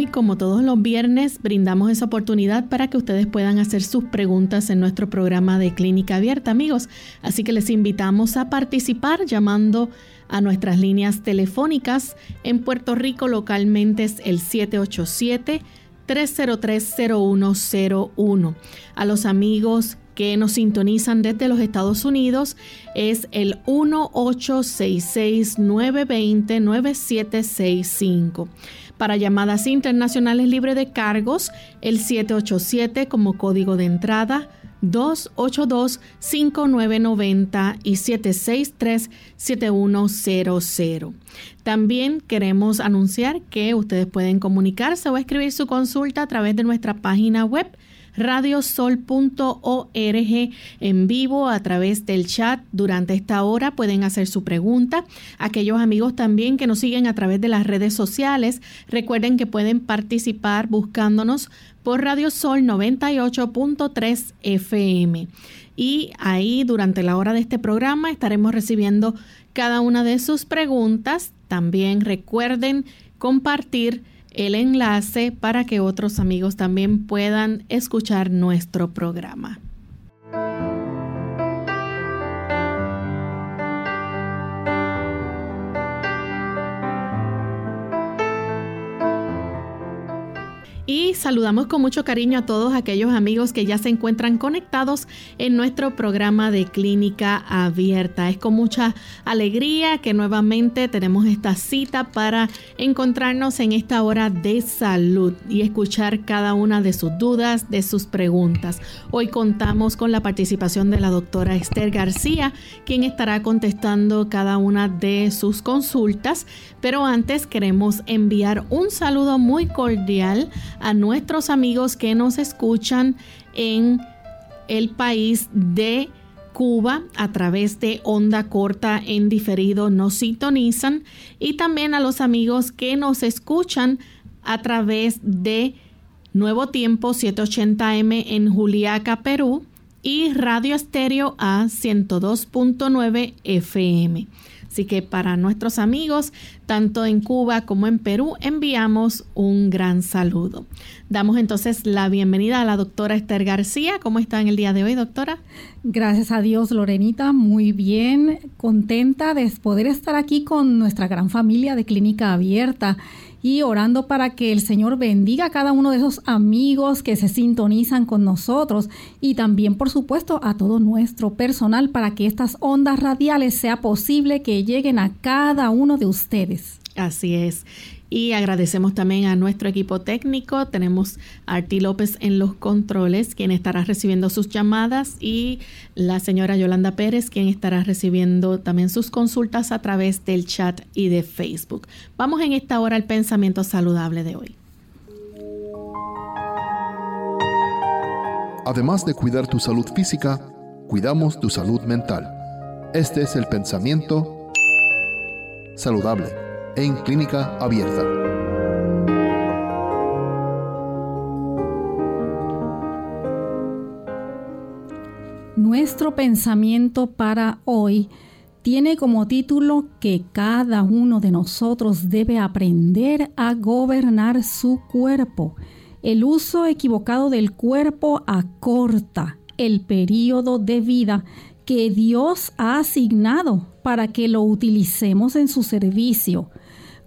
Hoy, como todos los viernes, brindamos esa oportunidad para que ustedes puedan hacer sus preguntas en nuestro programa de Clínica Abierta, amigos. Así que les invitamos a participar llamando a nuestras líneas telefónicas. En Puerto Rico localmente es el 787 3030101. A los amigos que nos sintonizan desde los Estados Unidos es el 1866-920-9765. Para llamadas internacionales libre de cargos, el 787 como código de entrada 282-5990 y 763-7100. También queremos anunciar que ustedes pueden comunicarse o escribir su consulta a través de nuestra página web radiosol.org en vivo a través del chat. Durante esta hora pueden hacer su pregunta. Aquellos amigos también que nos siguen a través de las redes sociales, recuerden que pueden participar buscándonos por Radio Sol 98.3 FM. Y ahí durante la hora de este programa estaremos recibiendo cada una de sus preguntas. También recuerden compartir el enlace para que otros amigos también puedan escuchar nuestro programa. Y saludamos con mucho cariño a todos aquellos amigos que ya se encuentran conectados en nuestro programa de clínica abierta. Es con mucha alegría que nuevamente tenemos esta cita para encontrarnos en esta hora de salud y escuchar cada una de sus dudas, de sus preguntas. Hoy contamos con la participación de la doctora Esther García, quien estará contestando cada una de sus consultas. Pero antes queremos enviar un saludo muy cordial a nuestros amigos que nos escuchan en el país de Cuba a través de onda corta en diferido nos sintonizan y también a los amigos que nos escuchan a través de Nuevo Tiempo 780M en Juliaca, Perú y Radio Estéreo a 102.9 FM. Así que para nuestros amigos, tanto en Cuba como en Perú, enviamos un gran saludo. Damos entonces la bienvenida a la doctora Esther García. ¿Cómo está en el día de hoy, doctora? Gracias a Dios, Lorenita, muy bien, contenta de poder estar aquí con nuestra gran familia de Clínica Abierta y orando para que el Señor bendiga a cada uno de esos amigos que se sintonizan con nosotros y también, por supuesto, a todo nuestro personal para que estas ondas radiales sea posible que lleguen a cada uno de ustedes. Así es. Y agradecemos también a nuestro equipo técnico. Tenemos a Arti López en los controles, quien estará recibiendo sus llamadas, y la señora Yolanda Pérez, quien estará recibiendo también sus consultas a través del chat y de Facebook. Vamos en esta hora al pensamiento saludable de hoy. Además de cuidar tu salud física, cuidamos tu salud mental. Este es el pensamiento saludable en clínica abierta. Nuestro pensamiento para hoy tiene como título que cada uno de nosotros debe aprender a gobernar su cuerpo. El uso equivocado del cuerpo acorta el periodo de vida que Dios ha asignado para que lo utilicemos en su servicio.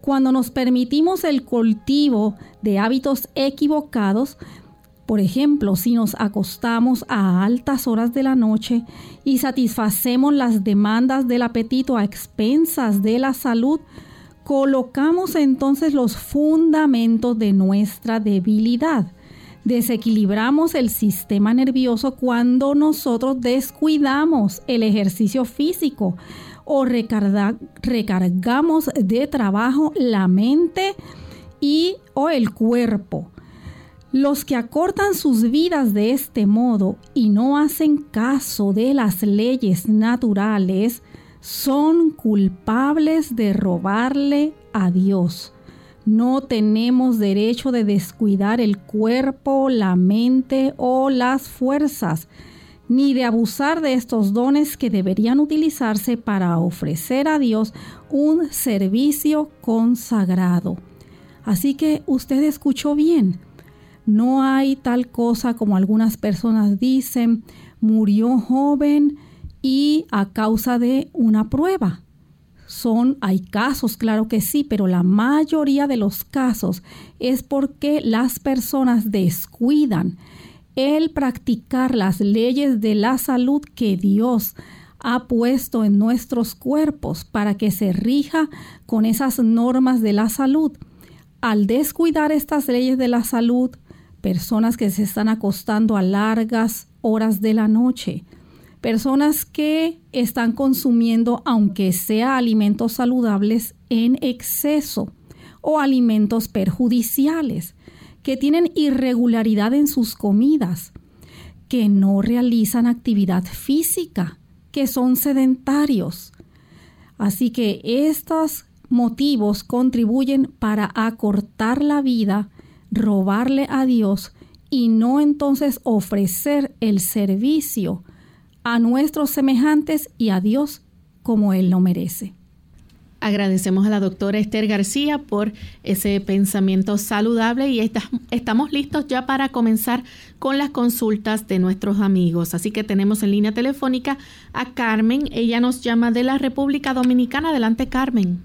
Cuando nos permitimos el cultivo de hábitos equivocados, por ejemplo, si nos acostamos a altas horas de la noche y satisfacemos las demandas del apetito a expensas de la salud, colocamos entonces los fundamentos de nuestra debilidad. Desequilibramos el sistema nervioso cuando nosotros descuidamos el ejercicio físico o recargamos de trabajo la mente y o el cuerpo. Los que acortan sus vidas de este modo y no hacen caso de las leyes naturales son culpables de robarle a Dios. No tenemos derecho de descuidar el cuerpo, la mente o las fuerzas, ni de abusar de estos dones que deberían utilizarse para ofrecer a Dios un servicio consagrado. Así que usted escuchó bien no hay tal cosa como algunas personas dicen, murió joven y a causa de una prueba. Son, hay casos, claro que sí, pero la mayoría de los casos es porque las personas descuidan el practicar las leyes de la salud que Dios ha puesto en nuestros cuerpos para que se rija con esas normas de la salud. Al descuidar estas leyes de la salud, personas que se están acostando a largas horas de la noche, personas que están consumiendo, aunque sea alimentos saludables, en exceso o alimentos perjudiciales, que tienen irregularidad en sus comidas, que no realizan actividad física, que son sedentarios. Así que estos motivos contribuyen para acortar la vida robarle a Dios y no entonces ofrecer el servicio a nuestros semejantes y a Dios como Él lo merece. Agradecemos a la doctora Esther García por ese pensamiento saludable y estamos listos ya para comenzar con las consultas de nuestros amigos. Así que tenemos en línea telefónica a Carmen. Ella nos llama de la República Dominicana. Adelante, Carmen.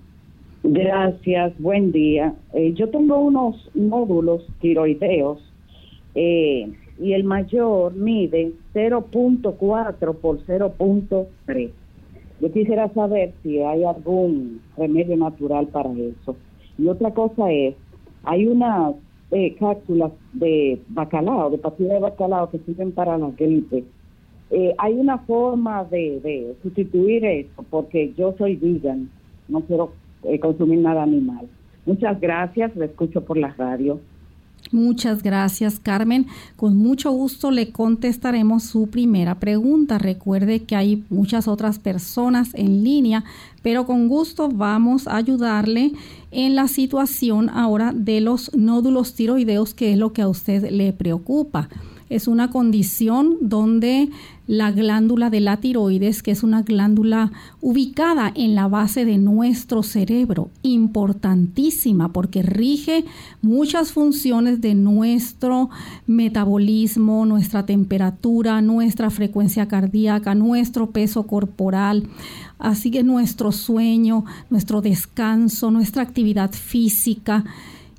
Gracias, buen día. Eh, yo tengo unos nódulos tiroideos eh, y el mayor mide 0.4 por 0.3. Yo quisiera saber si hay algún remedio natural para eso. Y otra cosa es, hay unas eh, cápsulas de bacalao, de pastilla de bacalao que sirven para la gripe. hay una forma de, de sustituir eso, porque yo soy vegan, no quiero eh, consumir nada animal. Muchas gracias, le escucho por la radio. Muchas gracias, Carmen. Con mucho gusto le contestaremos su primera pregunta. Recuerde que hay muchas otras personas en línea, pero con gusto vamos a ayudarle en la situación ahora de los nódulos tiroideos, que es lo que a usted le preocupa es una condición donde la glándula de la tiroides, que es una glándula ubicada en la base de nuestro cerebro, importantísima porque rige muchas funciones de nuestro metabolismo, nuestra temperatura, nuestra frecuencia cardíaca, nuestro peso corporal, así que nuestro sueño, nuestro descanso, nuestra actividad física.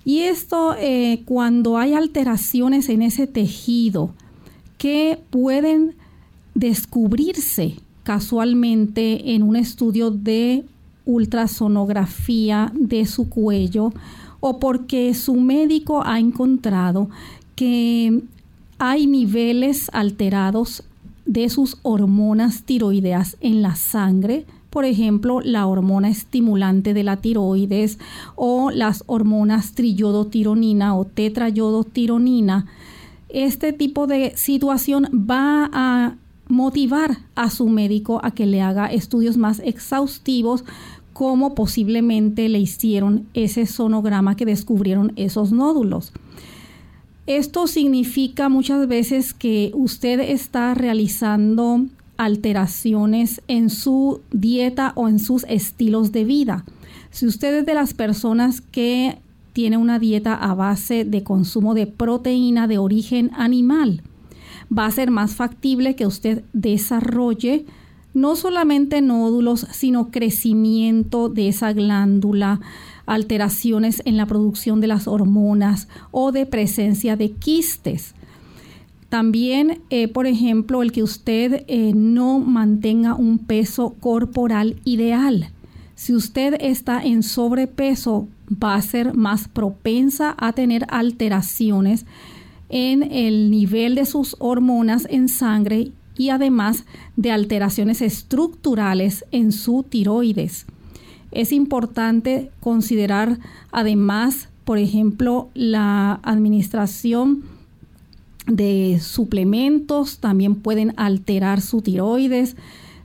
Y esto eh, cuando hay alteraciones en ese tejido que pueden descubrirse casualmente en un estudio de ultrasonografía de su cuello o porque su médico ha encontrado que hay niveles alterados de sus hormonas tiroideas en la sangre, por ejemplo, la hormona estimulante de la tiroides o las hormonas triyodotironina o tetrayodotironina. Este tipo de situación va a motivar a su médico a que le haga estudios más exhaustivos como posiblemente le hicieron ese sonograma que descubrieron esos nódulos. Esto significa muchas veces que usted está realizando alteraciones en su dieta o en sus estilos de vida. Si usted es de las personas que tiene una dieta a base de consumo de proteína de origen animal, va a ser más factible que usted desarrolle no solamente nódulos, sino crecimiento de esa glándula, alteraciones en la producción de las hormonas o de presencia de quistes. También, eh, por ejemplo, el que usted eh, no mantenga un peso corporal ideal. Si usted está en sobrepeso, va a ser más propensa a tener alteraciones en el nivel de sus hormonas en sangre y además de alteraciones estructurales en su tiroides. Es importante considerar además, por ejemplo, la administración de suplementos, también pueden alterar su tiroides,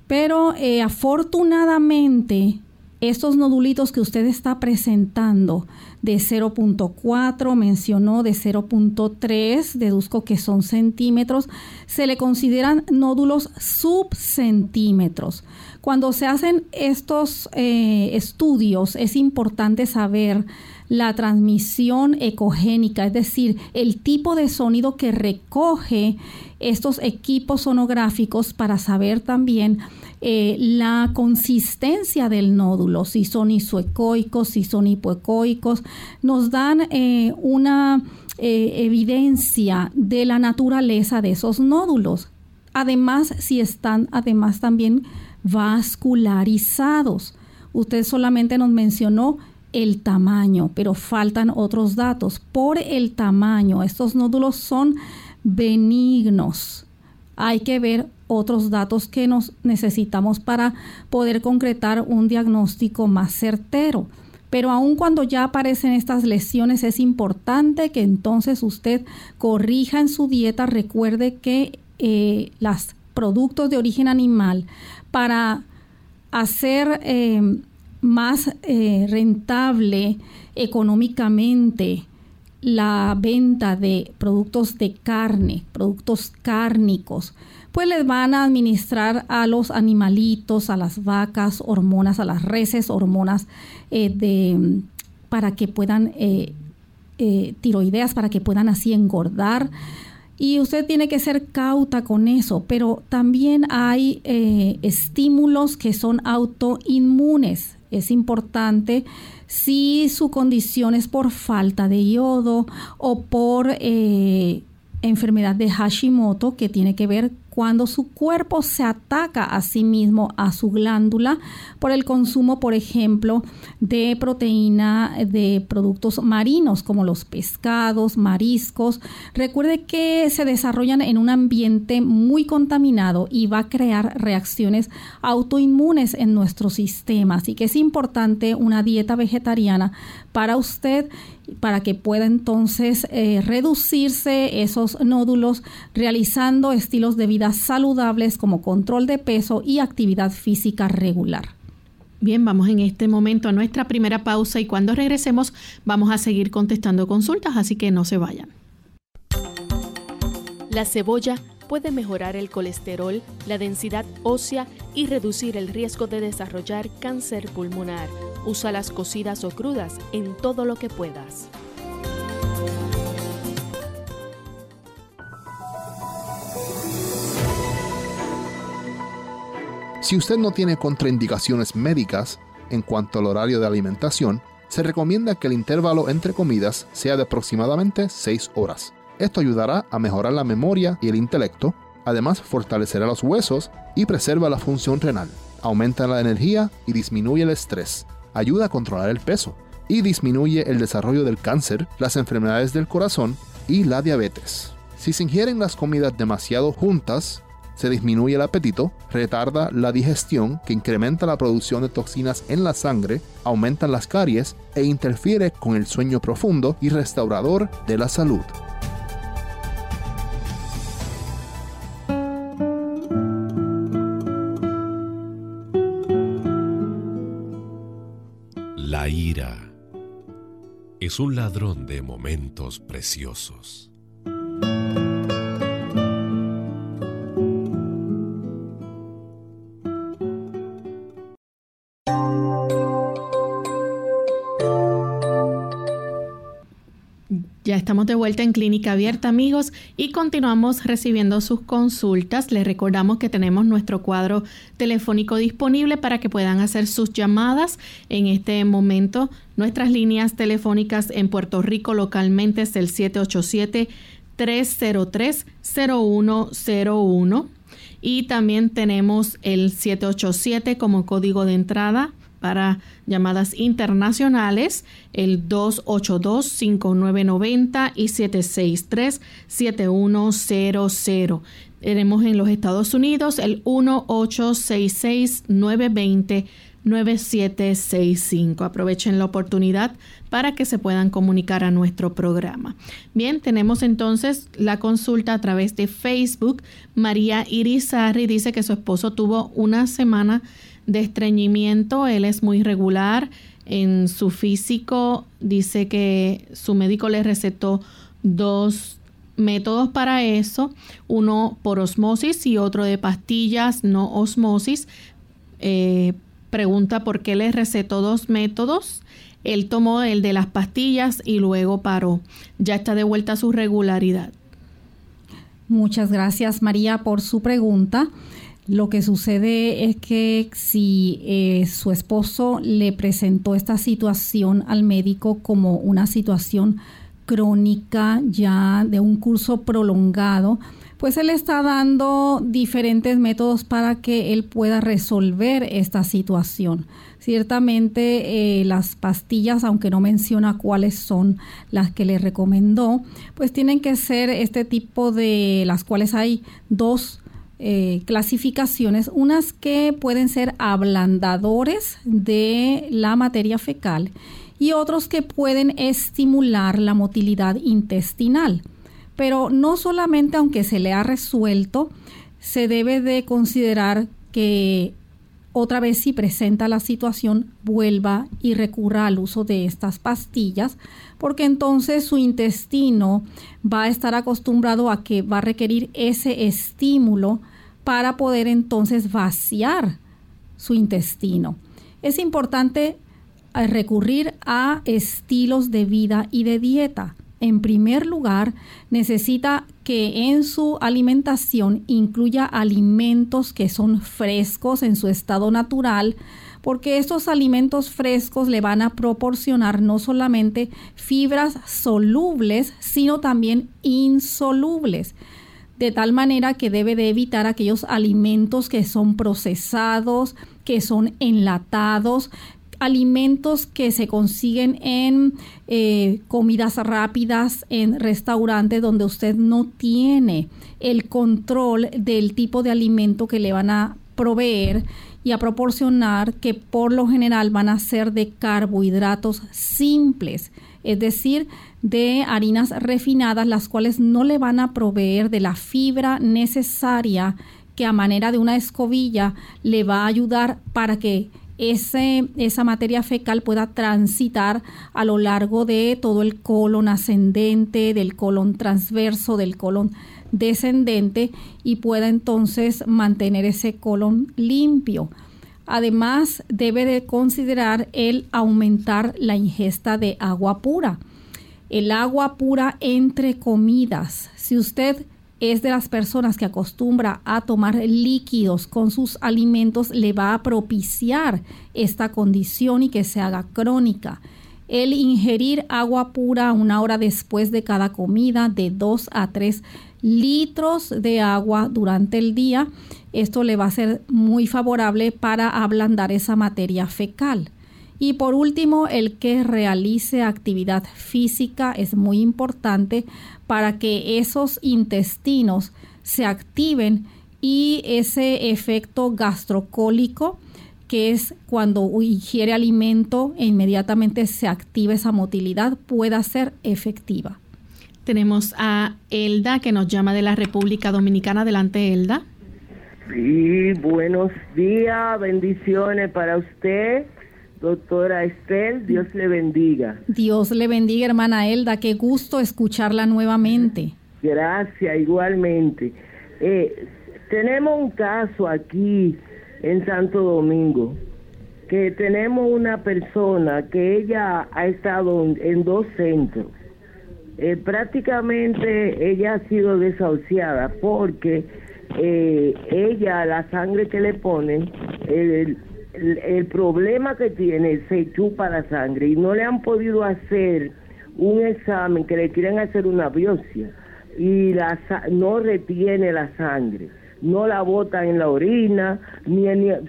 pero eh, afortunadamente estos nodulitos que usted está presentando de 0.4, mencionó de 0.3, deduzco que son centímetros, se le consideran nódulos subcentímetros. Cuando se hacen estos eh, estudios es importante saber la transmisión ecogénica, es decir, el tipo de sonido que recoge estos equipos sonográficos para saber también eh, la consistencia del nódulo, si son isoecoicos, si son hipoecoicos, nos dan eh, una eh, evidencia de la naturaleza de esos nódulos. Además, si están además también vascularizados. Usted solamente nos mencionó el tamaño, pero faltan otros datos. Por el tamaño, estos nódulos son benignos. Hay que ver otros datos que nos necesitamos para poder concretar un diagnóstico más certero. Pero aun cuando ya aparecen estas lesiones, es importante que entonces usted corrija en su dieta. Recuerde que eh, los productos de origen animal para hacer eh, más eh, rentable económicamente la venta de productos de carne, productos cárnicos, pues les van a administrar a los animalitos, a las vacas, hormonas, a las reses, hormonas eh, de, para que puedan, eh, tiroideas, para que puedan así engordar. Y usted tiene que ser cauta con eso, pero también hay estímulos que son autoinmunes es importante si su condición es por falta de yodo o por eh, enfermedad de Hashimoto que tiene que ver cuando su cuerpo se ataca a sí mismo, a su glándula, por el consumo, por ejemplo, de proteína de productos marinos como los pescados, mariscos. Recuerde que se desarrollan en un ambiente muy contaminado y va a crear reacciones autoinmunes en nuestro sistema. Así que es importante una dieta vegetariana para usted para que pueda entonces eh, reducirse esos nódulos realizando estilos de vida saludables como control de peso y actividad física regular. Bien, vamos en este momento a nuestra primera pausa y cuando regresemos vamos a seguir contestando consultas, así que no se vayan. La cebolla puede mejorar el colesterol, la densidad ósea y reducir el riesgo de desarrollar cáncer pulmonar. Usa las cocidas o crudas en todo lo que puedas. Si usted no tiene contraindicaciones médicas en cuanto al horario de alimentación, se recomienda que el intervalo entre comidas sea de aproximadamente 6 horas. Esto ayudará a mejorar la memoria y el intelecto, además fortalecerá los huesos y preserva la función renal, aumenta la energía y disminuye el estrés, ayuda a controlar el peso y disminuye el desarrollo del cáncer, las enfermedades del corazón y la diabetes. Si se ingieren las comidas demasiado juntas, se disminuye el apetito, retarda la digestión que incrementa la producción de toxinas en la sangre, aumenta las caries e interfiere con el sueño profundo y restaurador de la salud. La ira es un ladrón de momentos preciosos. Vuelta en Clínica Abierta, amigos, y continuamos recibiendo sus consultas. Les recordamos que tenemos nuestro cuadro telefónico disponible para que puedan hacer sus llamadas. En este momento, nuestras líneas telefónicas en Puerto Rico localmente es el 787-303-0101 y también tenemos el 787 como código de entrada para llamadas internacionales, el 282-5990 y 763-7100. Tenemos en los Estados Unidos el 1-866-920-9765. Aprovechen la oportunidad para que se puedan comunicar a nuestro programa. Bien, tenemos entonces la consulta a través de Facebook. María Irizarri dice que su esposo tuvo una semana de estreñimiento. Él es muy regular en su físico. Dice que su médico le recetó dos métodos para eso, uno por osmosis y otro de pastillas no osmosis. Eh, pregunta por qué le recetó dos métodos. Él tomó el de las pastillas y luego paró. Ya está de vuelta a su regularidad. Muchas gracias María por su pregunta. Lo que sucede es que si eh, su esposo le presentó esta situación al médico como una situación crónica ya de un curso prolongado, pues él está dando diferentes métodos para que él pueda resolver esta situación. Ciertamente eh, las pastillas, aunque no menciona cuáles son las que le recomendó, pues tienen que ser este tipo de las cuales hay dos eh, clasificaciones, unas que pueden ser ablandadores de la materia fecal y otros que pueden estimular la motilidad intestinal. Pero no solamente aunque se le ha resuelto, se debe de considerar que otra vez si presenta la situación vuelva y recurra al uso de estas pastillas, porque entonces su intestino va a estar acostumbrado a que va a requerir ese estímulo para poder entonces vaciar su intestino. Es importante recurrir a estilos de vida y de dieta. En primer lugar, necesita que en su alimentación incluya alimentos que son frescos en su estado natural, porque estos alimentos frescos le van a proporcionar no solamente fibras solubles, sino también insolubles de tal manera que debe de evitar aquellos alimentos que son procesados, que son enlatados, alimentos que se consiguen en eh, comidas rápidas, en restaurantes donde usted no tiene el control del tipo de alimento que le van a proveer y a proporcionar que por lo general van a ser de carbohidratos simples, es decir, de harinas refinadas, las cuales no le van a proveer de la fibra necesaria que a manera de una escobilla le va a ayudar para que ese, esa materia fecal pueda transitar a lo largo de todo el colon ascendente, del colon transverso, del colon descendente y pueda entonces mantener ese colon limpio. Además, debe de considerar el aumentar la ingesta de agua pura. El agua pura entre comidas. Si usted es de las personas que acostumbra a tomar líquidos con sus alimentos, le va a propiciar esta condición y que se haga crónica. El ingerir agua pura una hora después de cada comida de 2 a 3 litros de agua durante el día, esto le va a ser muy favorable para ablandar esa materia fecal. Y por último, el que realice actividad física es muy importante para que esos intestinos se activen y ese efecto gastrocólico que es cuando ingiere alimento e inmediatamente se activa esa motilidad, pueda ser efectiva. Tenemos a Elda que nos llama de la República Dominicana. Adelante, Elda. Sí, buenos días, bendiciones para usted Doctora Estel, Dios le bendiga. Dios le bendiga, hermana Elda. Qué gusto escucharla nuevamente. Gracias, igualmente. Eh, tenemos un caso aquí en Santo Domingo, que tenemos una persona que ella ha estado en dos centros. Eh, prácticamente ella ha sido desahuciada porque eh, ella, la sangre que le ponen, el, el, problema que tiene se chupa la sangre y no le han podido hacer un examen que le quieren hacer una biopsia y la, no retiene la sangre, no la bota en la orina, ni,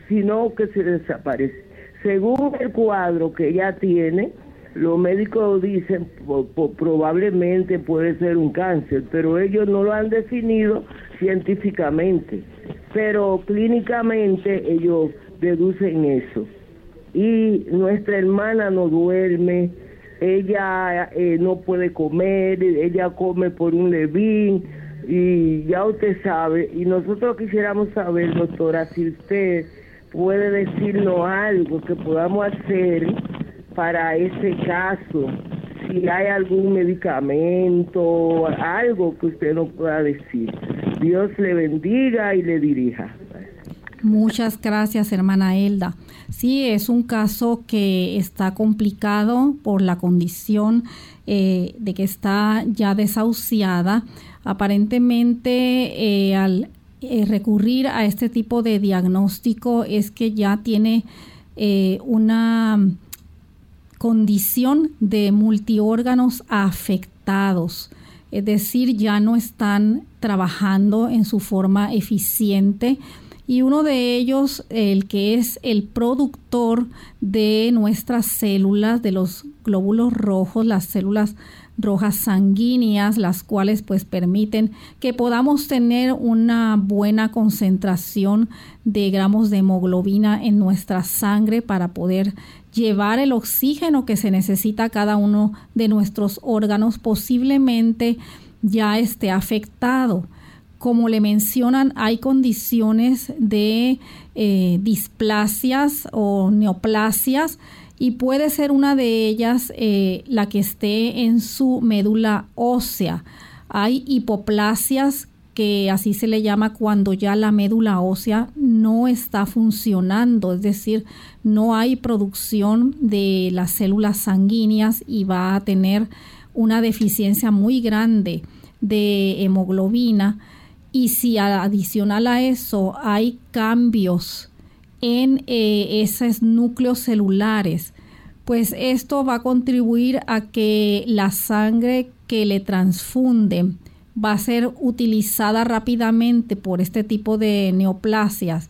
sino que se desaparece. Según el cuadro que ella tiene, los médicos dicen probablemente puede ser un cáncer, pero ellos no lo han definido científicamente, pero clínicamente ellos deducen eso. Y nuestra hermana no duerme, ella eh, no puede comer, ella come por un levín y ya usted sabe, y nosotros quisiéramos saber, doctora, si usted puede decirnos algo que podamos hacer para ese caso, si hay algún medicamento, algo que usted nos pueda decir. Dios le bendiga y le dirija. Muchas gracias, hermana Elda. Sí, es un caso que está complicado por la condición eh, de que está ya desahuciada. Aparentemente, eh, al eh, recurrir a este tipo de diagnóstico es que ya tiene una condición de multiórganos afectados, es decir, ya no están trabajando en su forma eficiente. Y uno de ellos, el que es el productor de nuestras células, de los glóbulos rojos, las células rojas sanguíneas, las cuales pues permiten que podamos tener una buena concentración de gramos de hemoglobina en nuestra sangre para poder llevar el oxígeno que se necesita a cada uno de nuestros órganos posiblemente ya esté afectado. Como le mencionan, hay condiciones de eh, displasias o neoplasias y puede ser una de ellas eh, la que esté en su médula ósea. Hay hipoplasias que así se le llama cuando ya la médula ósea no está funcionando, es decir, no hay producción de las células sanguíneas y va a tener una deficiencia muy grande de hemoglobina. Y si adicional a eso hay cambios en eh, esos núcleos celulares, pues esto va a contribuir a que la sangre que le transfunde va a ser utilizada rápidamente por este tipo de neoplasias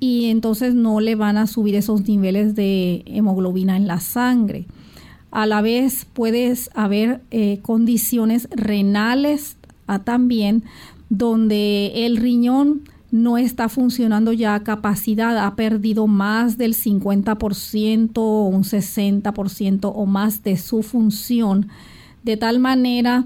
y entonces no le van a subir esos niveles de hemoglobina en la sangre. A la vez puedes haber eh, condiciones renales ah, también donde el riñón no está funcionando ya a capacidad, ha perdido más del 50% o un 60% o más de su función, de tal manera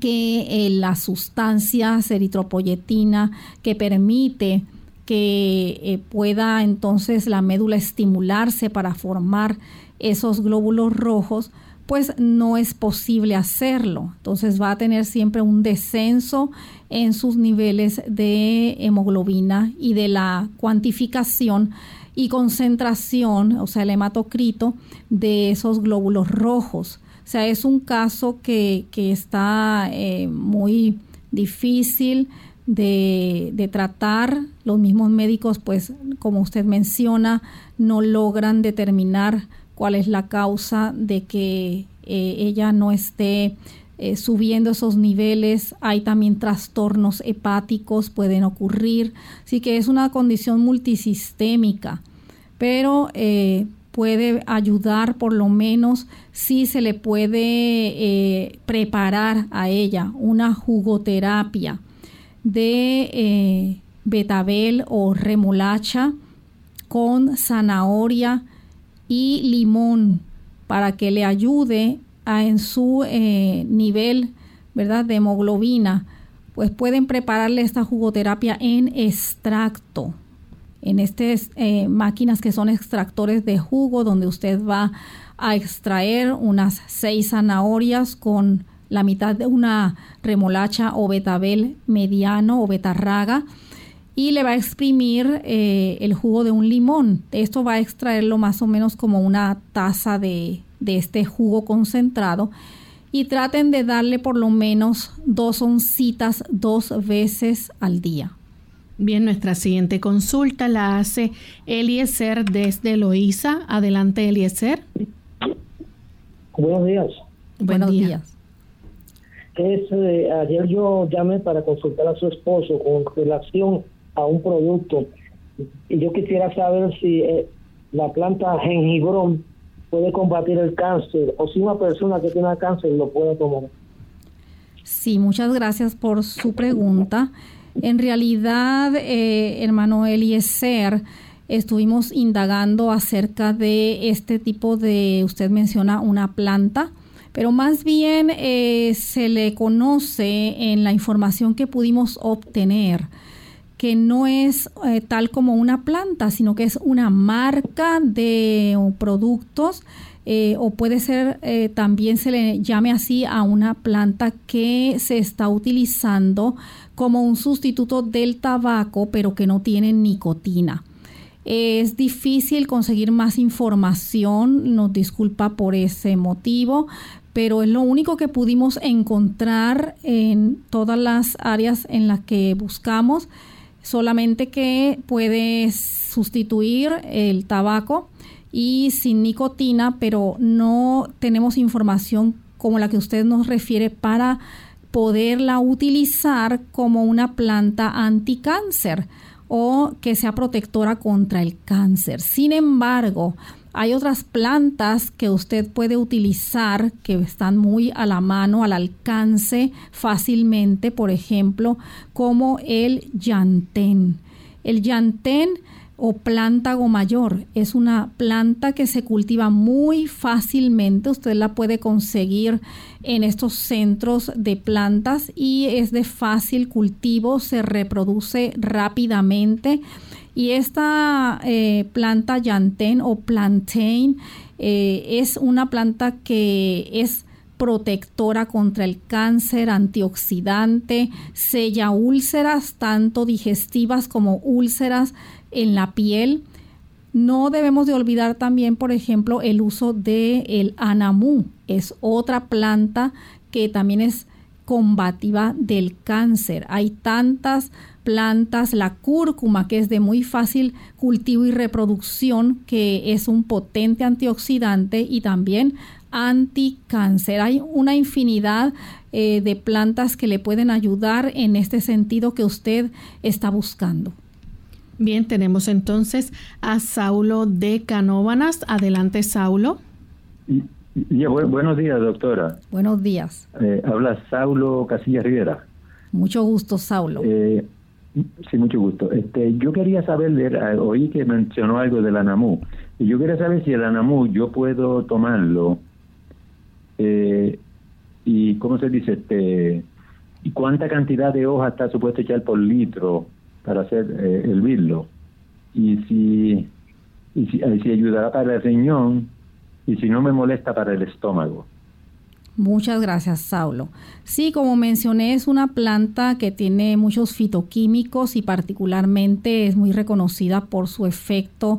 que eh, la sustancia eritropoyetina que permite que eh, pueda entonces la médula estimularse para formar esos glóbulos rojos, pues no es posible hacerlo. Entonces va a tener siempre un descenso en sus niveles de hemoglobina y de la cuantificación y concentración, o sea, el hematocrito de esos glóbulos rojos. O sea, es un caso que, está eh, muy difícil de, de, tratar. Los mismos médicos, pues, como usted menciona, no logran determinar cuál es la causa de que eh, ella no esté eh, subiendo esos niveles. Hay también trastornos hepáticos, pueden ocurrir. Así que es una condición multisistémica, pero eh, puede ayudar por lo menos si se le puede preparar a ella una jugoterapia de betabel o remolacha con zanahoria y limón para que le ayude a, en su eh, nivel ¿verdad? de hemoglobina, pues pueden prepararle esta jugoterapia en extracto, en estas eh, máquinas que son extractores de jugo, donde usted va a extraer unas seis zanahorias con la mitad de una remolacha o betabel mediano o betarraga y le va a exprimir eh, el jugo de un limón. Esto va a extraerlo más o menos como una taza de, este jugo concentrado y traten de darle por lo menos dos oncitas dos veces al día. Bien, nuestra siguiente consulta la hace Eliezer desde Loíza. Adelante, Eliezer. Buenos días. Buenos días. Eh, ayer yo llamé para consultar a su esposo con relación a un producto. Y yo quisiera saber si eh, la planta jengibrón puede combatir el cáncer o si una persona que tiene cáncer lo puede tomar. Sí, muchas gracias por su pregunta. En realidad, eh, hermano Eliezer, estuvimos indagando acerca de este tipo de, usted menciona una planta, pero más bien eh, se le conoce en la información que pudimos obtener que no es eh, tal como una planta, sino que es una marca de productos eh, o puede ser también se le llame así a una planta que se está utilizando como un sustituto del tabaco, pero que no tiene nicotina. Es difícil conseguir más información, nos disculpa por ese motivo, pero es lo único que pudimos encontrar en todas las áreas en las que buscamos, solamente que puede sustituir el tabaco y sin nicotina, pero no tenemos información como la que usted nos refiere para poderla utilizar como una planta anticáncer o que sea protectora contra el cáncer. Sin embargo, hay otras plantas que usted puede utilizar que están muy a la mano, al alcance fácilmente, por ejemplo, como el llantén. El llantén o plántago mayor. Es una planta que se cultiva muy fácilmente. Usted la puede conseguir en estos centros de plantas y es de fácil cultivo, se reproduce rápidamente. Y esta eh, planta llantén o plantain eh, es una planta que es protectora contra el cáncer, antioxidante, sella úlceras, tanto digestivas como úlceras en la piel. No debemos de olvidar también, por ejemplo, el uso del el anamú. Es otra planta que también es combativa del cáncer. Hay tantas plantas, la cúrcuma, que es de muy fácil cultivo y reproducción, que es un potente antioxidante y también anticáncer. Hay una infinidad eh, de plantas que le pueden ayudar en este sentido que usted está buscando. Bien, tenemos entonces a Saulo de Canóbanas. Adelante, Saulo. buenos días, doctora. Buenos días. Eh, habla Saulo Casilla Rivera. Mucho gusto, Saulo. Eh, sí, mucho gusto. Este, yo quería saber, eh, oí que mencionó algo del anamú, y yo quería saber si el anamú yo puedo tomarlo, y cómo se dice, este, y cuánta cantidad de hoja está supuesto echar por litro para hacer eh, el virlo. Y si, y si ayudará para el riñón y si no me molesta para el estómago. Muchas gracias, Saulo. Sí, como mencioné, es una planta que tiene muchos fitoquímicos y particularmente es muy reconocida por su efecto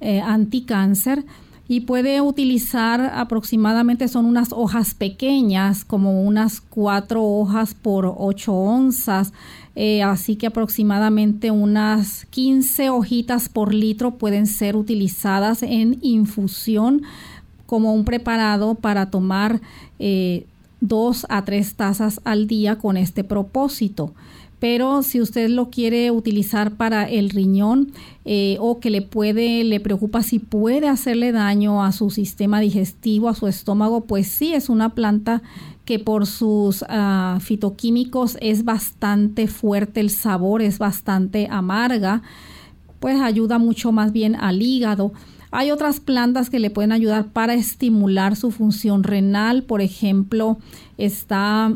eh, anticáncer y puede utilizar aproximadamente, son unas hojas pequeñas, como unas cuatro hojas por ocho onzas, eh, así que aproximadamente unas 15 hojitas por litro pueden ser utilizadas en infusión como un preparado para tomar eh, dos a tres tazas al día con este propósito. Pero si usted lo quiere utilizar para el riñón eh, o que le puede, le preocupa si puede hacerle daño a su sistema digestivo, a su estómago, pues sí, es una planta que por sus ah, fitoquímicos es bastante fuerte, el sabor es bastante amarga, pues ayuda mucho más bien al hígado. Hay otras plantas que le pueden ayudar para estimular su función renal, por ejemplo, está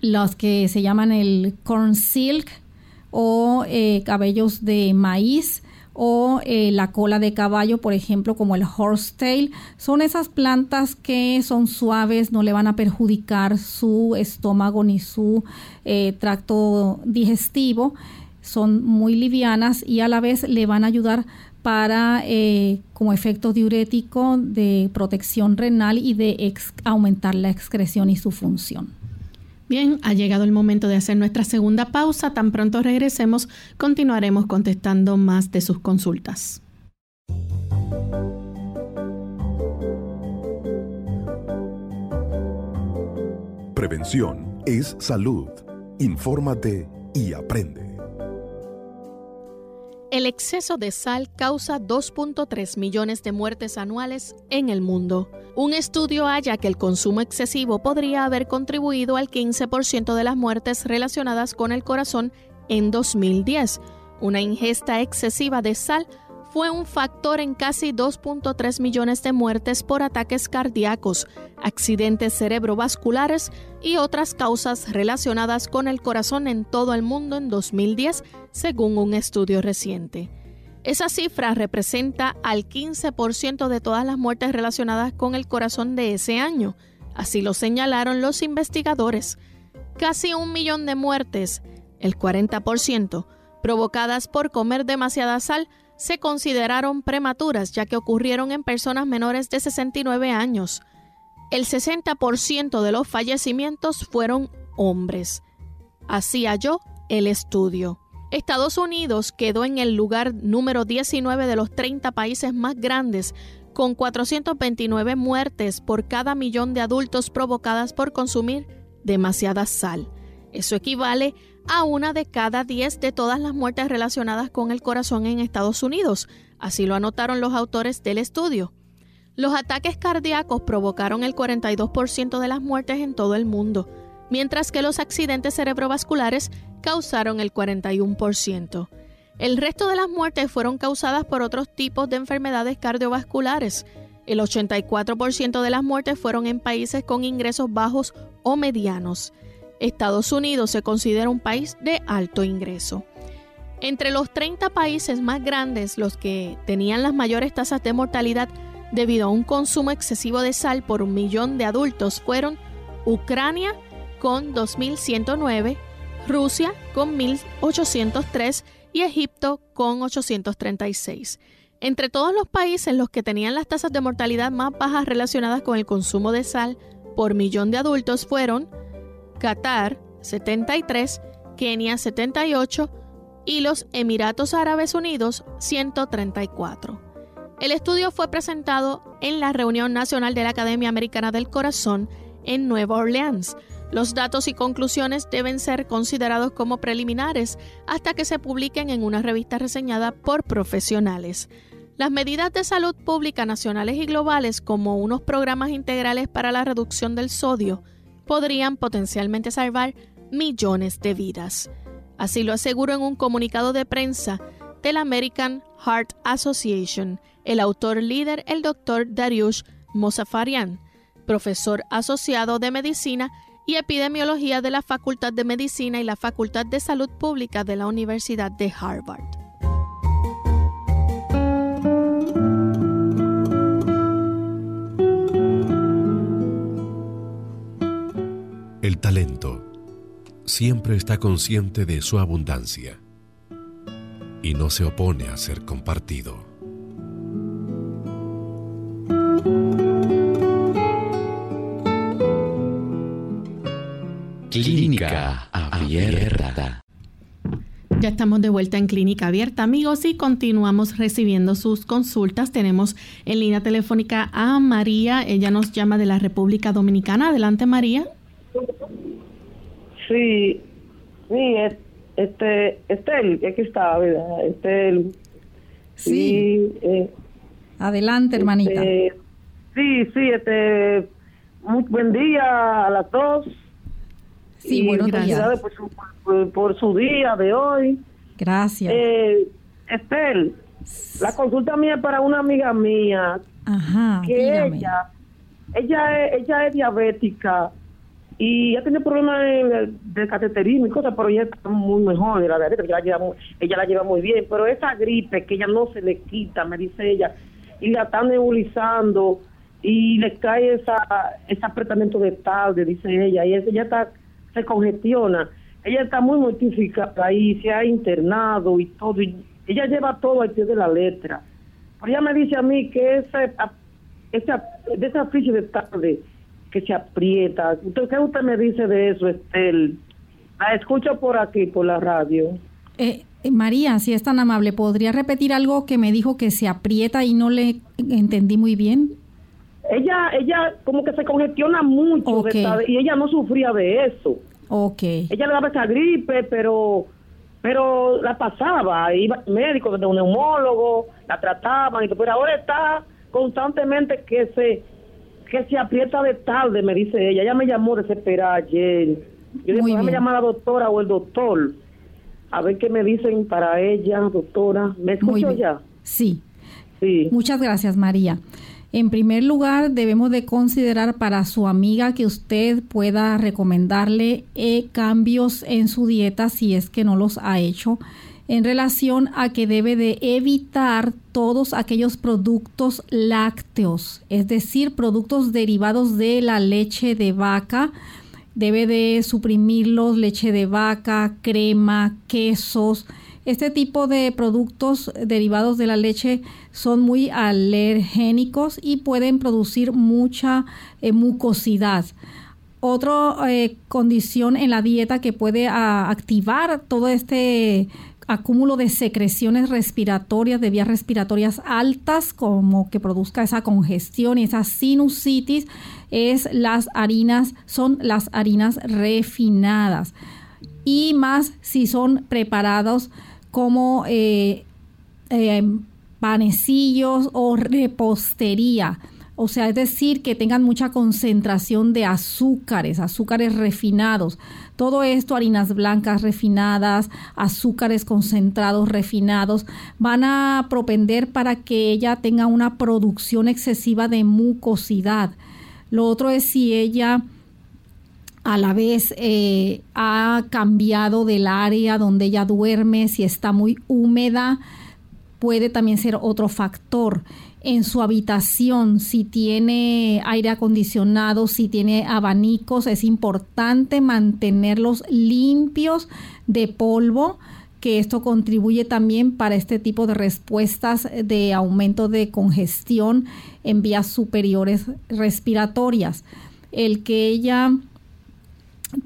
los que se llaman el corn silk o eh, cabellos de maíz o eh, la cola de caballo, por ejemplo, como el horsetail. Son esas plantas que son suaves, no le van a perjudicar su estómago ni su eh, tracto digestivo. Son muy livianas y a la vez le van a ayudar para como efecto diurético de protección renal y de aumentar la excreción y su función. Bien, ha llegado el momento de hacer nuestra segunda pausa. Tan pronto regresemos, continuaremos contestando más de sus consultas. Prevención es salud. Infórmate y aprende. El exceso de sal causa 2.3 millones de muertes anuales en el mundo. Un estudio halla que el consumo excesivo podría haber contribuido al 15% de las muertes relacionadas con el corazón en 2010. Una ingesta excesiva de sal fue un factor en casi 2.3 millones de muertes por ataques cardíacos, accidentes cerebrovasculares y otras causas relacionadas con el corazón en todo el mundo en 2010, según un estudio reciente. Esa cifra representa al 15% de todas las muertes relacionadas con el corazón de ese año, así lo señalaron los investigadores. Casi un millón de muertes, el 40%, provocadas por comer demasiada sal, se consideraron prematuras ya que ocurrieron en personas menores de 69 años. El 60% de los fallecimientos fueron hombres. Así halló el estudio. Estados Unidos quedó en el lugar número 19 de los 30 países más grandes, con 429 muertes por cada millón de adultos provocadas por consumir demasiada sal. Eso equivale a una de cada diez de todas las muertes relacionadas con el corazón en Estados Unidos. Así lo anotaron los autores del estudio. Los ataques cardíacos provocaron el 42% de las muertes en todo el mundo, mientras que los accidentes cerebrovasculares causaron el 41%. El resto de las muertes fueron causadas por otros tipos de enfermedades cardiovasculares. El 84% de las muertes fueron en países con ingresos bajos o medianos. Estados Unidos se considera un país de alto ingreso. Entre los 30 países más grandes, los que tenían las mayores tasas de mortalidad debido a un consumo excesivo de sal por un millón de adultos fueron Ucrania con 2.109, Rusia con 1.803 y Egipto con 836. Entre todos los países, los que tenían las tasas de mortalidad más bajas relacionadas con el consumo de sal por millón de adultos fueron Qatar 73, Kenia 78 y los Emiratos Árabes Unidos 134. El estudio fue presentado en la reunión nacional de la Academia Americana del Corazón en Nueva Orleans. Los datos y conclusiones deben ser considerados como preliminares hasta que se publiquen en una revista reseñada por profesionales. Las medidas de salud pública nacionales y globales, como unos programas integrales para la reducción del sodio, podrían potencialmente salvar millones de vidas. Así lo aseguró en un comunicado de prensa de la American Heart Association el autor líder, el doctor Dariush Mosafarian, profesor asociado de medicina y epidemiología de la Facultad de Medicina y la Facultad de Salud Pública de la Universidad de Harvard. Talento siempre está consciente de su abundancia y no se opone a ser compartido. Clínica Abierta. Ya estamos de vuelta en Clínica Abierta, amigos, y continuamos recibiendo sus consultas. Tenemos en línea telefónica a María. Ella nos llama de la República Dominicana. Adelante, María. Sí, sí, este, Estel, aquí está, ¿verdad? Estel. Sí. Eh, Adelante, hermanita. Este, sí, sí, este, muy buen día a las dos. Sí, buenos días. Por su, por, su día de hoy. Gracias. Eh, Estel, la consulta mía es para una amiga mía. Ajá, que ella, ella ella es diabética y ya tiene problemas de, cateterismo y cosas, pero ella está muy mejor, la ella la, lleva muy, ella la lleva muy bien, pero esa gripe que ella no se le quita, me dice ella, y la están nebulizando y le cae esa ese apretamiento de tarde, dice ella, y ella está, se congestiona, ella está muy mortificada ahí, se ha internado y todo, y ella lleva todo al pie de la letra. Pero ella me dice a mí que ese, esa ficha de tarde, que se aprieta. ¿Qué usted me dice de eso, Estel? La escucho por aquí, por la radio. Eh, eh, María, si es tan amable, ¿podría repetir algo que me dijo que se aprieta y no le entendí muy bien? Ella, ella como que se congestiona mucho y ella no sufría de eso. Ok. Ella le daba esa gripe, pero pero la pasaba, iba al médico, de un neumólogo, la trataban, y pero ahora está constantemente que se que se aprieta de tarde, me dice ella. Ella me llamó desesperada ayer. Yo dije, me llama la doctora o el doctor. A ver qué me dicen para ella, doctora. ¿Me escucho ya? Sí. Sí. Muchas gracias, María. En primer lugar, debemos de considerar para su amiga que usted pueda recomendarle eh, cambios en su dieta si es que no los ha hecho en relación a que debe de evitar todos aquellos productos lácteos, es decir, productos derivados de la leche de vaca. Debe de suprimirlos, leche de vaca, crema, quesos, este tipo de productos derivados de la leche son muy alergénicos y pueden producir mucha eh, mucosidad. Otra eh, condición en la dieta que puede ah, activar todo este acúmulo de secreciones respiratorias, de vías respiratorias altas, como que produzca esa congestión y esa sinusitis, es las harinas, son las harinas refinadas. Y más si son preparados como eh, eh, panecillos o repostería. O sea, es decir, que tengan mucha concentración de azúcares, azúcares refinados. Todo esto, harinas blancas refinadas, azúcares concentrados refinados, van a propender para que ella tenga una producción excesiva de mucosidad. Lo otro es si ella a la vez eh, ha cambiado del área donde ella duerme, si está muy húmeda, puede también ser otro factor. En su habitación, si tiene aire acondicionado, si tiene abanicos, es importante mantenerlos limpios de polvo que esto contribuye también para este tipo de respuestas de aumento de congestión en vías superiores respiratorias. El que ella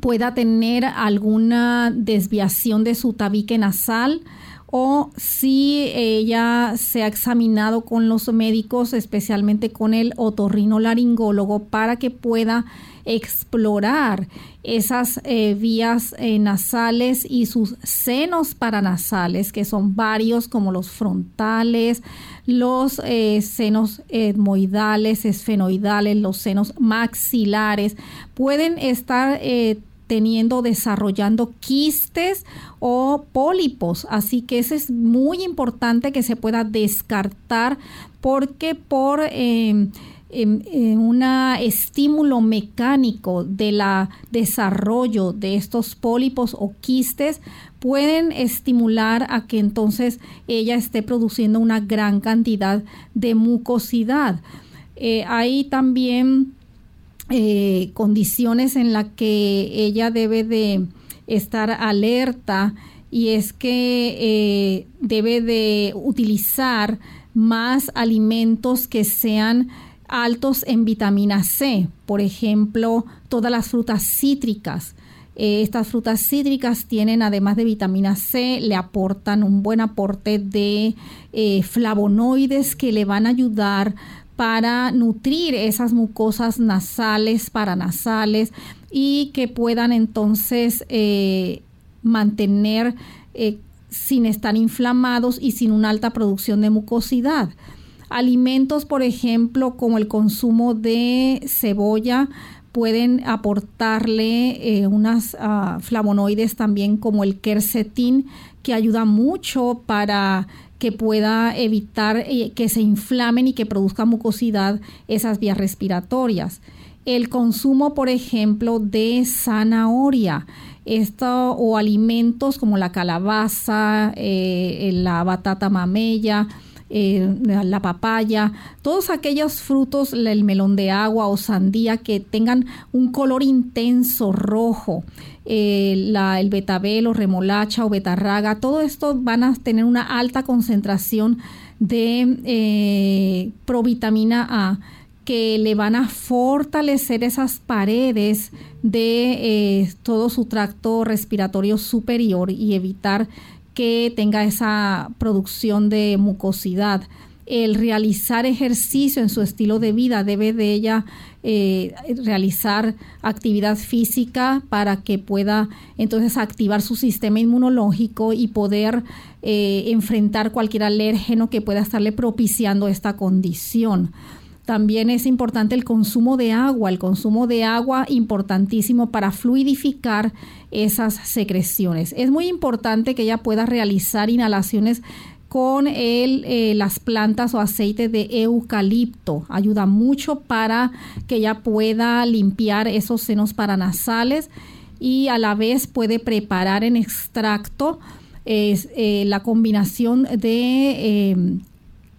pueda tener alguna desviación de su tabique nasal o si ella se ha examinado con los médicos, especialmente con el otorrinolaringólogo, para que pueda explorar esas eh, vías eh, nasales y sus senos paranasales, que son varios como los frontales, los eh, senos etmoidales, esfenoidales, los senos maxilares, pueden estar teniendo, desarrollando quistes o pólipos. Así que eso es muy importante que se pueda descartar porque por eh, un estímulo mecánico de la desarrollo de estos pólipos o quistes pueden estimular a que entonces ella esté produciendo una gran cantidad de mucosidad. Eh, hay también eh, condiciones en las que ella debe de estar alerta y es que eh, debe de utilizar más alimentos que sean altos en vitamina C, por ejemplo, todas las frutas cítricas. Eh, estas frutas cítricas tienen, además de vitamina C, le aportan un buen aporte de flavonoides que le van a ayudar para nutrir esas mucosas nasales, paranasales y que puedan entonces eh, mantener eh, sin estar inflamados y sin una alta producción de mucosidad. Alimentos, por ejemplo, como el consumo de cebolla, pueden aportarle eh, unas ah, flavonoides también como el quercetín, que ayuda mucho para que pueda evitar eh, que se inflamen y que produzca mucosidad esas vías respiratorias. El consumo, por ejemplo, de zanahoria esto, o alimentos como la calabaza, eh, la batata mamella, eh, la papaya, todos aquellos frutos, el melón de agua o sandía que tengan un color intenso rojo, eh, el betabel o remolacha o betarraga, todo esto van a tener una alta concentración de eh, provitamina A que le van a fortalecer esas paredes de todo su tracto respiratorio superior y evitar que tenga esa producción de mucosidad. el realizar ejercicio en su estilo de vida, debe de ella eh, realizar actividad física para que pueda entonces activar su sistema inmunológico y poder eh, enfrentar cualquier alérgeno que pueda estarle propiciando esta condición. También es importante el consumo de agua, el consumo de agua importantísimo para fluidificar esas secreciones. Es muy importante que ella pueda realizar inhalaciones con el, eh, las plantas o aceite de eucalipto. Ayuda mucho para que ella pueda limpiar esos senos paranasales y a la vez puede preparar en extracto eh, la combinación de em,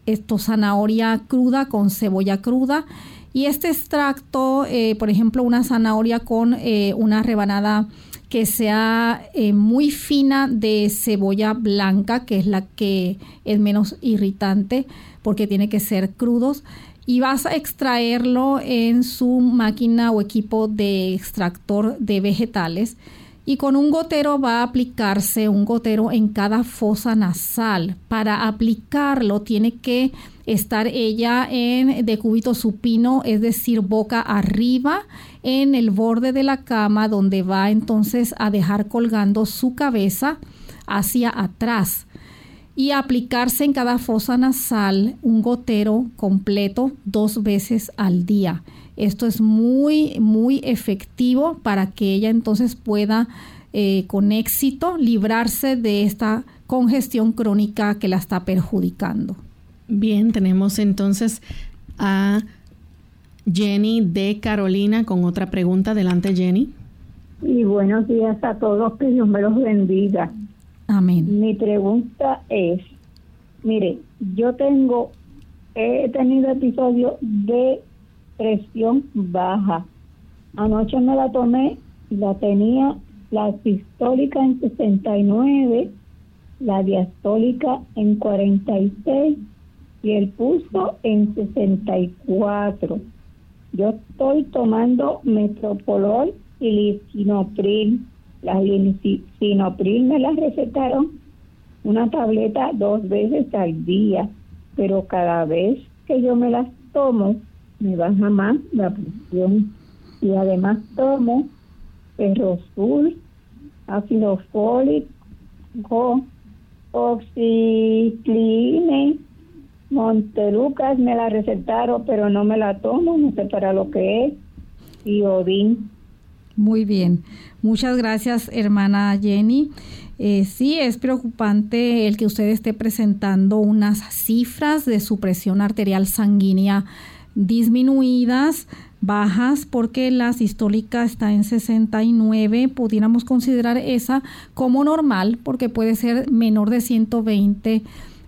esto zanahoria cruda con cebolla cruda. Y este extracto, eh, por ejemplo, una zanahoria con eh, una rebanada que sea eh, muy fina de cebolla blanca, que es la que es menos irritante porque tiene que ser crudos. Y vas a extraerlo en su máquina o equipo de extractor de vegetales y con un gotero va a aplicarse un gotero en cada fosa nasal. Para aplicarlo tiene que estar ella en decúbito supino, es decir, boca arriba en el borde de la cama donde va entonces a dejar colgando su cabeza hacia atrás y aplicarse en cada fosa nasal un gotero completo dos veces al día. Esto es muy, muy efectivo para que ella entonces pueda eh, con éxito librarse de esta congestión crónica que la está perjudicando. Bien, tenemos entonces a Jenny de Carolina con otra pregunta. Adelante, Jenny. Y buenos días a todos, que Dios me los bendiga. Amén. Mi pregunta es, mire, yo tengo, he tenido episodios de presión baja. Anoche me la tomé y la tenía la sistólica en 69, la diastólica en 46 y el pulso en 64. Yo estoy tomando metropolol y lisinopril. La lisinopril me la recetaron una tableta dos veces al día, pero cada vez que yo me las tomo, me baja más la presión y además tomo ferrosul, ácido fólico, oxicline, Montelucas me la recetaron, pero no me la tomo, no sé para lo que es, y Odín. Muy bien, muchas gracias hermana Jenny. Eh, sí, es preocupante el que usted esté presentando unas cifras de su presión arterial sanguínea disminuidas, bajas, porque la sistólica está en 69. Pudiéramos considerar esa como normal, porque puede ser menor de 120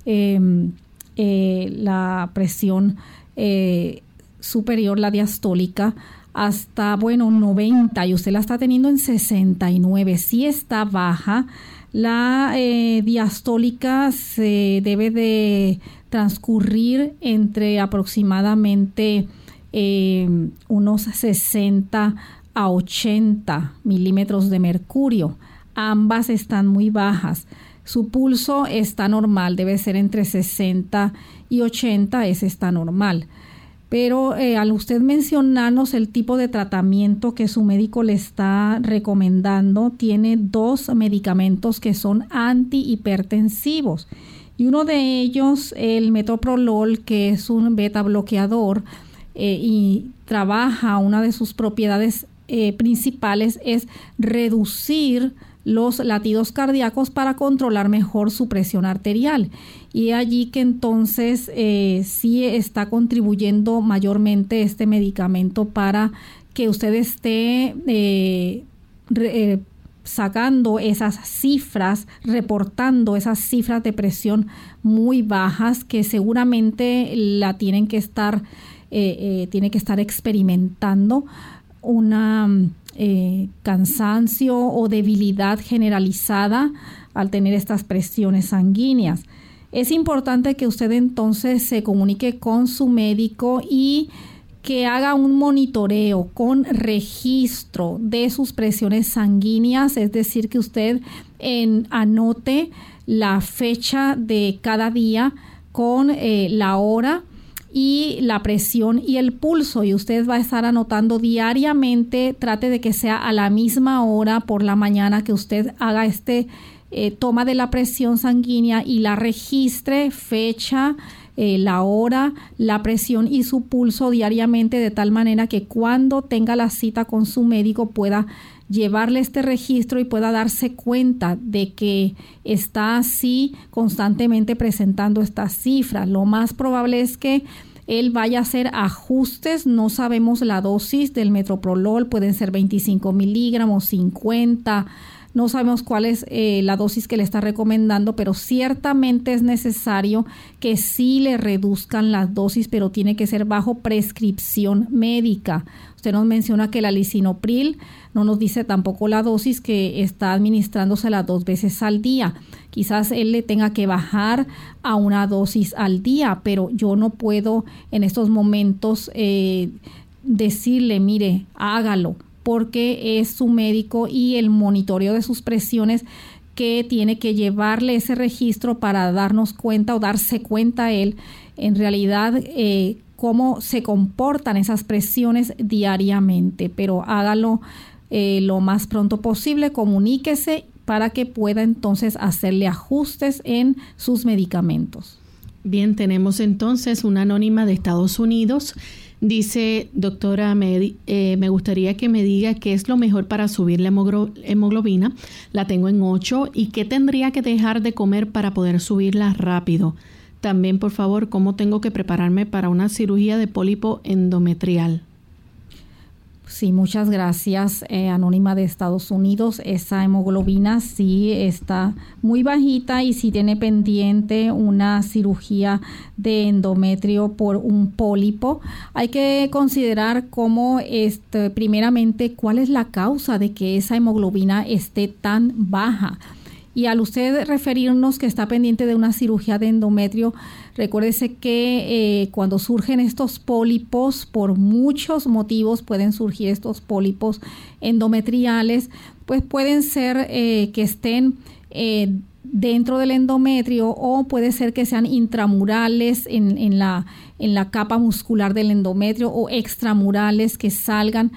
em, eh, la presión eh, superior, la diastólica, hasta, bueno, 90 y usted la está teniendo en 69. Si está baja, la eh, diastólica se debe de transcurrir entre aproximadamente eh, unos 60 a 80 milímetros de mercurio. Ambas están muy bajas. Su pulso está normal, debe ser entre 60 y 80, ese está normal. Pero eh, al usted mencionarnos el tipo de tratamiento que su médico le está recomendando, tiene dos medicamentos que son antihipertensivos. Y uno de ellos, el metoprolol, que es un beta bloqueador eh, y trabaja, una de sus propiedades eh, principales es reducir los latidos cardíacos para controlar mejor su presión arterial. Y allí que entonces eh, sí está contribuyendo mayormente este medicamento para que usted esté sacando esas cifras, reportando esas cifras de presión muy bajas que seguramente la tienen que estar, eh, eh, tiene que estar experimentando una eh, cansancio o debilidad generalizada al tener estas presiones sanguíneas. Es importante que usted entonces se comunique con su médico y que haga un monitoreo con registro de sus presiones sanguíneas, es decir, que usted en, anote la fecha de cada día con eh, la hora y la presión y el pulso. Y usted va a estar anotando diariamente, trate de que sea a la misma hora por la mañana que usted haga este eh, toma de la presión sanguínea y la registre, fecha, eh, la hora, la presión y su pulso diariamente de tal manera que cuando tenga la cita con su médico pueda llevarle este registro y pueda darse cuenta de que está así constantemente presentando estas cifras. Lo más probable es que él vaya a hacer ajustes, no sabemos la dosis del metroprolol, pueden ser 25 miligramos, 50 no sabemos cuál es eh, la dosis que le está recomendando, pero ciertamente es necesario que sí le reduzcan las dosis, pero tiene que ser bajo prescripción médica. Usted nos menciona que la lisinopril no nos dice tampoco la dosis que está administrándosela dos veces al día. Quizás él le tenga que bajar a una dosis al día, pero yo no puedo en estos momentos eh, decirle, mire, hágalo porque es su médico y el monitoreo de sus presiones que tiene que llevarle ese registro para darnos cuenta o darse cuenta él en realidad eh, cómo se comportan esas presiones diariamente. Pero hágalo eh, lo más pronto posible, comuníquese para que pueda entonces hacerle ajustes en sus medicamentos. Bien, tenemos entonces una anónima de Estados Unidos Dice, doctora, me, eh, me, gustaría que me diga qué es lo mejor para subir la hemoglobina. La tengo en 8 y qué tendría que dejar de comer para poder subirla rápido. También, por favor, cómo tengo que prepararme para una cirugía de pólipo endometrial. Sí, muchas gracias, eh, Anónima de Estados Unidos. Esa hemoglobina sí está muy bajita y sí tiene pendiente una cirugía de endometrio por un pólipo. Hay que considerar cómo, este, primeramente, cuál es la causa de que esa hemoglobina esté tan baja. Y al usted referirnos que está pendiente de una cirugía de endometrio, Recuérdese que eh, cuando surgen estos pólipos, por muchos motivos pueden surgir estos pólipos endometriales, pues pueden ser eh, que estén eh, dentro del endometrio o puede ser que sean intramurales en, la, en la capa muscular del endometrio o extramurales que salgan.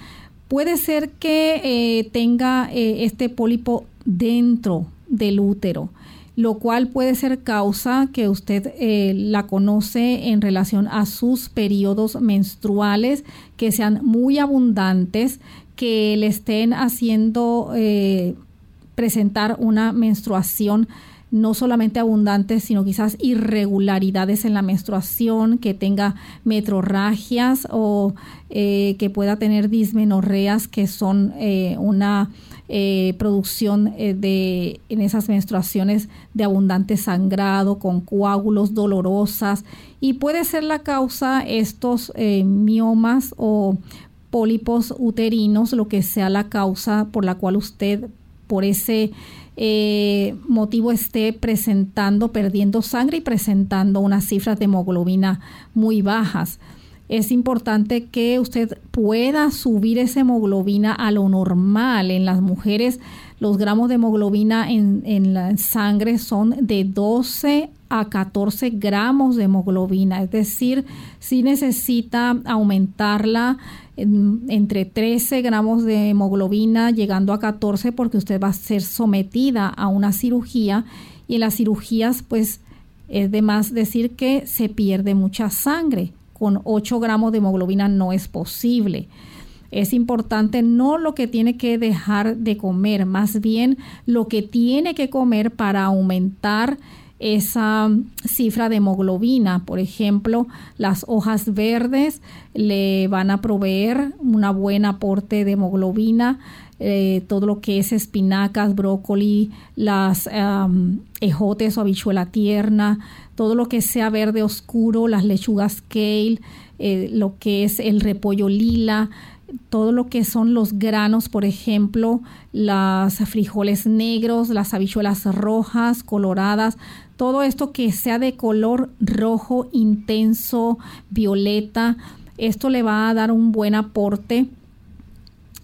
Puede ser que tenga este pólipo dentro del útero lo cual puede ser causa que usted eh, la conoce en relación a sus periodos menstruales que sean muy abundantes, que le estén haciendo eh, presentar una menstruación no solamente abundante, sino quizás irregularidades en la menstruación, que tenga metrorragias o eh, que pueda tener dismenorreas, que son una eh, producción eh, de en esas menstruaciones de abundante sangrado, con coágulos dolorosas. Y puede ser la causa estos eh, miomas o pólipos uterinos, lo que sea la causa por la cual usted por ese motivo esté presentando, perdiendo sangre y presentando unas cifras de hemoglobina muy bajas es importante que usted pueda subir esa hemoglobina a lo normal. En las mujeres, los gramos de hemoglobina en, la sangre son de 12 a 14 gramos de hemoglobina, es decir, si necesita aumentarla entre 13 gramos de hemoglobina llegando a 14 porque usted va a ser sometida a una cirugía y en las cirugías pues es de más decir que se pierde mucha sangre con 8 gramos de hemoglobina no es posible. Es importante no lo que tiene que dejar de comer, más bien lo que tiene que comer para aumentar esa cifra de hemoglobina. Por ejemplo, las hojas verdes le van a proveer un buen aporte de hemoglobina. Eh, todo lo que es espinacas, brócoli, las ejotes o habichuela tierna, todo lo que sea verde oscuro, las lechugas kale, eh, lo que es el repollo lila, todo lo que son los granos, por ejemplo, las frijoles negros, las habichuelas rojas, coloradas, todo esto que sea de color rojo intenso, violeta, esto le va a dar un buen aporte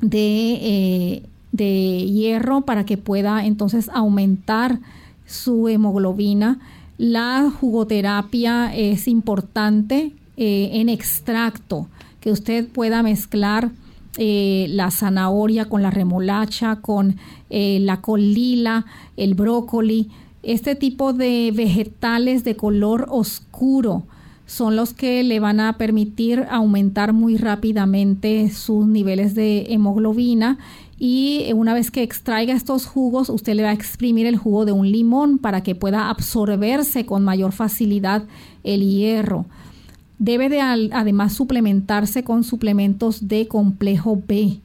de, eh, de hierro para que pueda entonces aumentar su hemoglobina La jugoterapia es importante eh, en extracto, que usted pueda mezclar eh, la zanahoria con la remolacha, con la col lila, el brócoli. Este tipo de vegetales de color oscuro son los que le van a permitir aumentar muy rápidamente sus niveles de hemoglobina y una vez que extraiga estos jugos, usted le va a exprimir el jugo de un limón para que pueda absorberse con mayor facilidad el hierro. Debe de además suplementarse con suplementos de complejo B.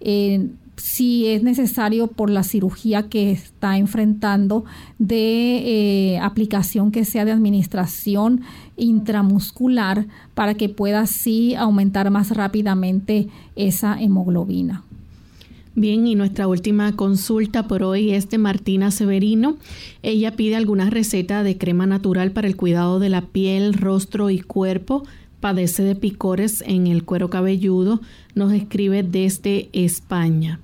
Eh, si es necesario por la cirugía que está enfrentando de eh, aplicación que sea de administración intramuscular para que pueda así aumentar más rápidamente esa hemoglobina. Bien, y nuestra última consulta por hoy es de Martina Severino. Ella pide alguna receta de crema natural para el cuidado de la piel, rostro y cuerpo. Padece de picores en el cuero cabelludo. Nos escribe desde España.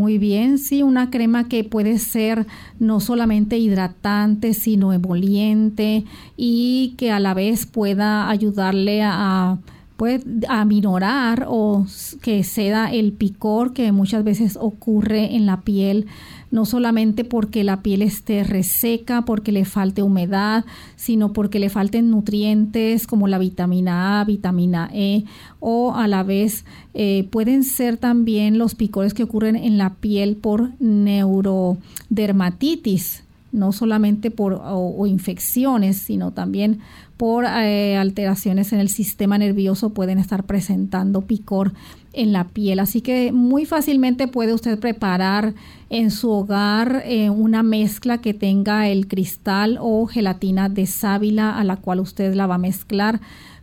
Muy bien, sí, una crema que puede ser no solamente hidratante, sino emoliente y que a la vez pueda ayudarle a puede aminorar o que ceda el picor que muchas veces ocurre en la piel, no solamente porque la piel esté reseca, porque le falte humedad, sino porque le falten nutrientes como la vitamina A, vitamina E, o a la vez eh, pueden ser también los picores que ocurren en la piel por neurodermatitis, no solamente por o infecciones, sino también por eh, alteraciones en el sistema nervioso pueden estar presentando picor en la piel. Así que muy fácilmente puede usted preparar en su hogar eh, una mezcla que tenga el cristal o gelatina de sábila a la cual usted la va a mezclar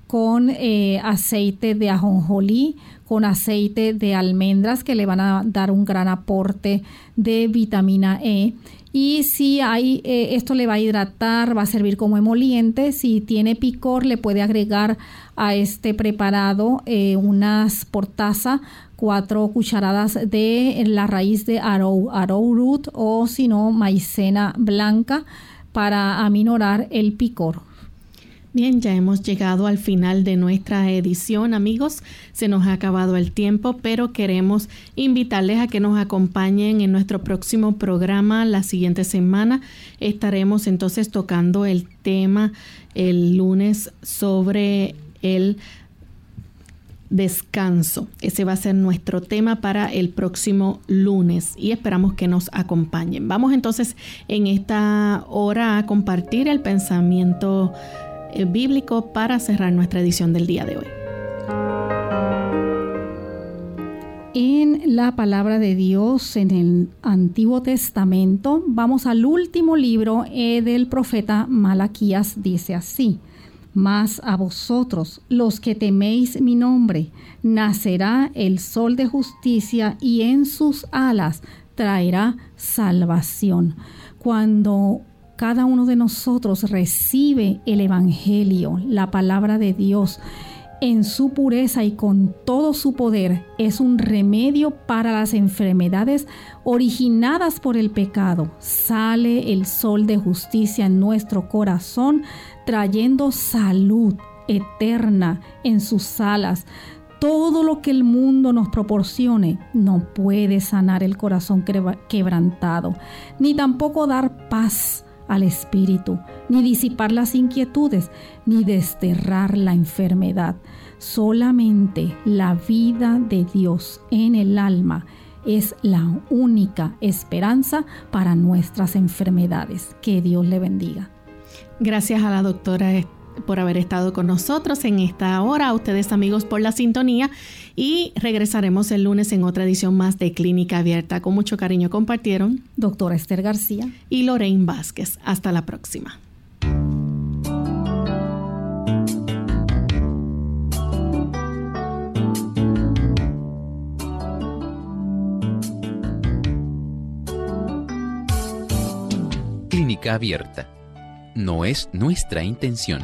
con eh, aceite de ajonjolí, con aceite de almendras que le van a dar un gran aporte de vitamina E y si hay, eh, esto le va a hidratar, va a servir como emoliente. Si tiene picor, le puede agregar a este preparado eh, unas por taza, cuatro cucharadas de la raíz de arrow, root o si no, maicena blanca para aminorar el picor. Bien, ya hemos llegado al final de nuestra edición, amigos. Se nos ha acabado el tiempo, pero queremos invitarles a que nos acompañen en nuestro próximo programa la siguiente semana. Estaremos entonces tocando el tema el lunes sobre el descanso. Ese va a ser nuestro tema para el próximo lunes y esperamos que nos acompañen. Vamos entonces en esta hora a compartir el pensamiento bíblico para cerrar nuestra edición del día de hoy. En la palabra de Dios en el Antiguo Testamento, vamos al último libro eh, del profeta Malaquías, dice así. Mas a vosotros, los que teméis mi nombre, nacerá el sol de justicia y en sus alas traerá salvación. Cuando cada uno de nosotros recibe el Evangelio, la palabra de Dios, en su pureza y con todo su poder, es un remedio para las enfermedades originadas por el pecado. Sale el sol de justicia en nuestro corazón, trayendo salud eterna en sus alas. Todo lo que el mundo nos proporcione no puede sanar el corazón quebrantado, ni tampoco dar paz al espíritu, ni disipar las inquietudes, ni desterrar la enfermedad. Solamente la vida de Dios en el alma es la única esperanza para nuestras enfermedades. Que Dios le bendiga. Gracias a la doctora por haber estado con nosotros en esta hora, a ustedes amigos por la sintonía y regresaremos el lunes en otra edición más de Clínica Abierta. Con mucho cariño compartieron doctora Esther García y Lorraine Vázquez. Hasta la próxima. Clínica Abierta. No es nuestra intención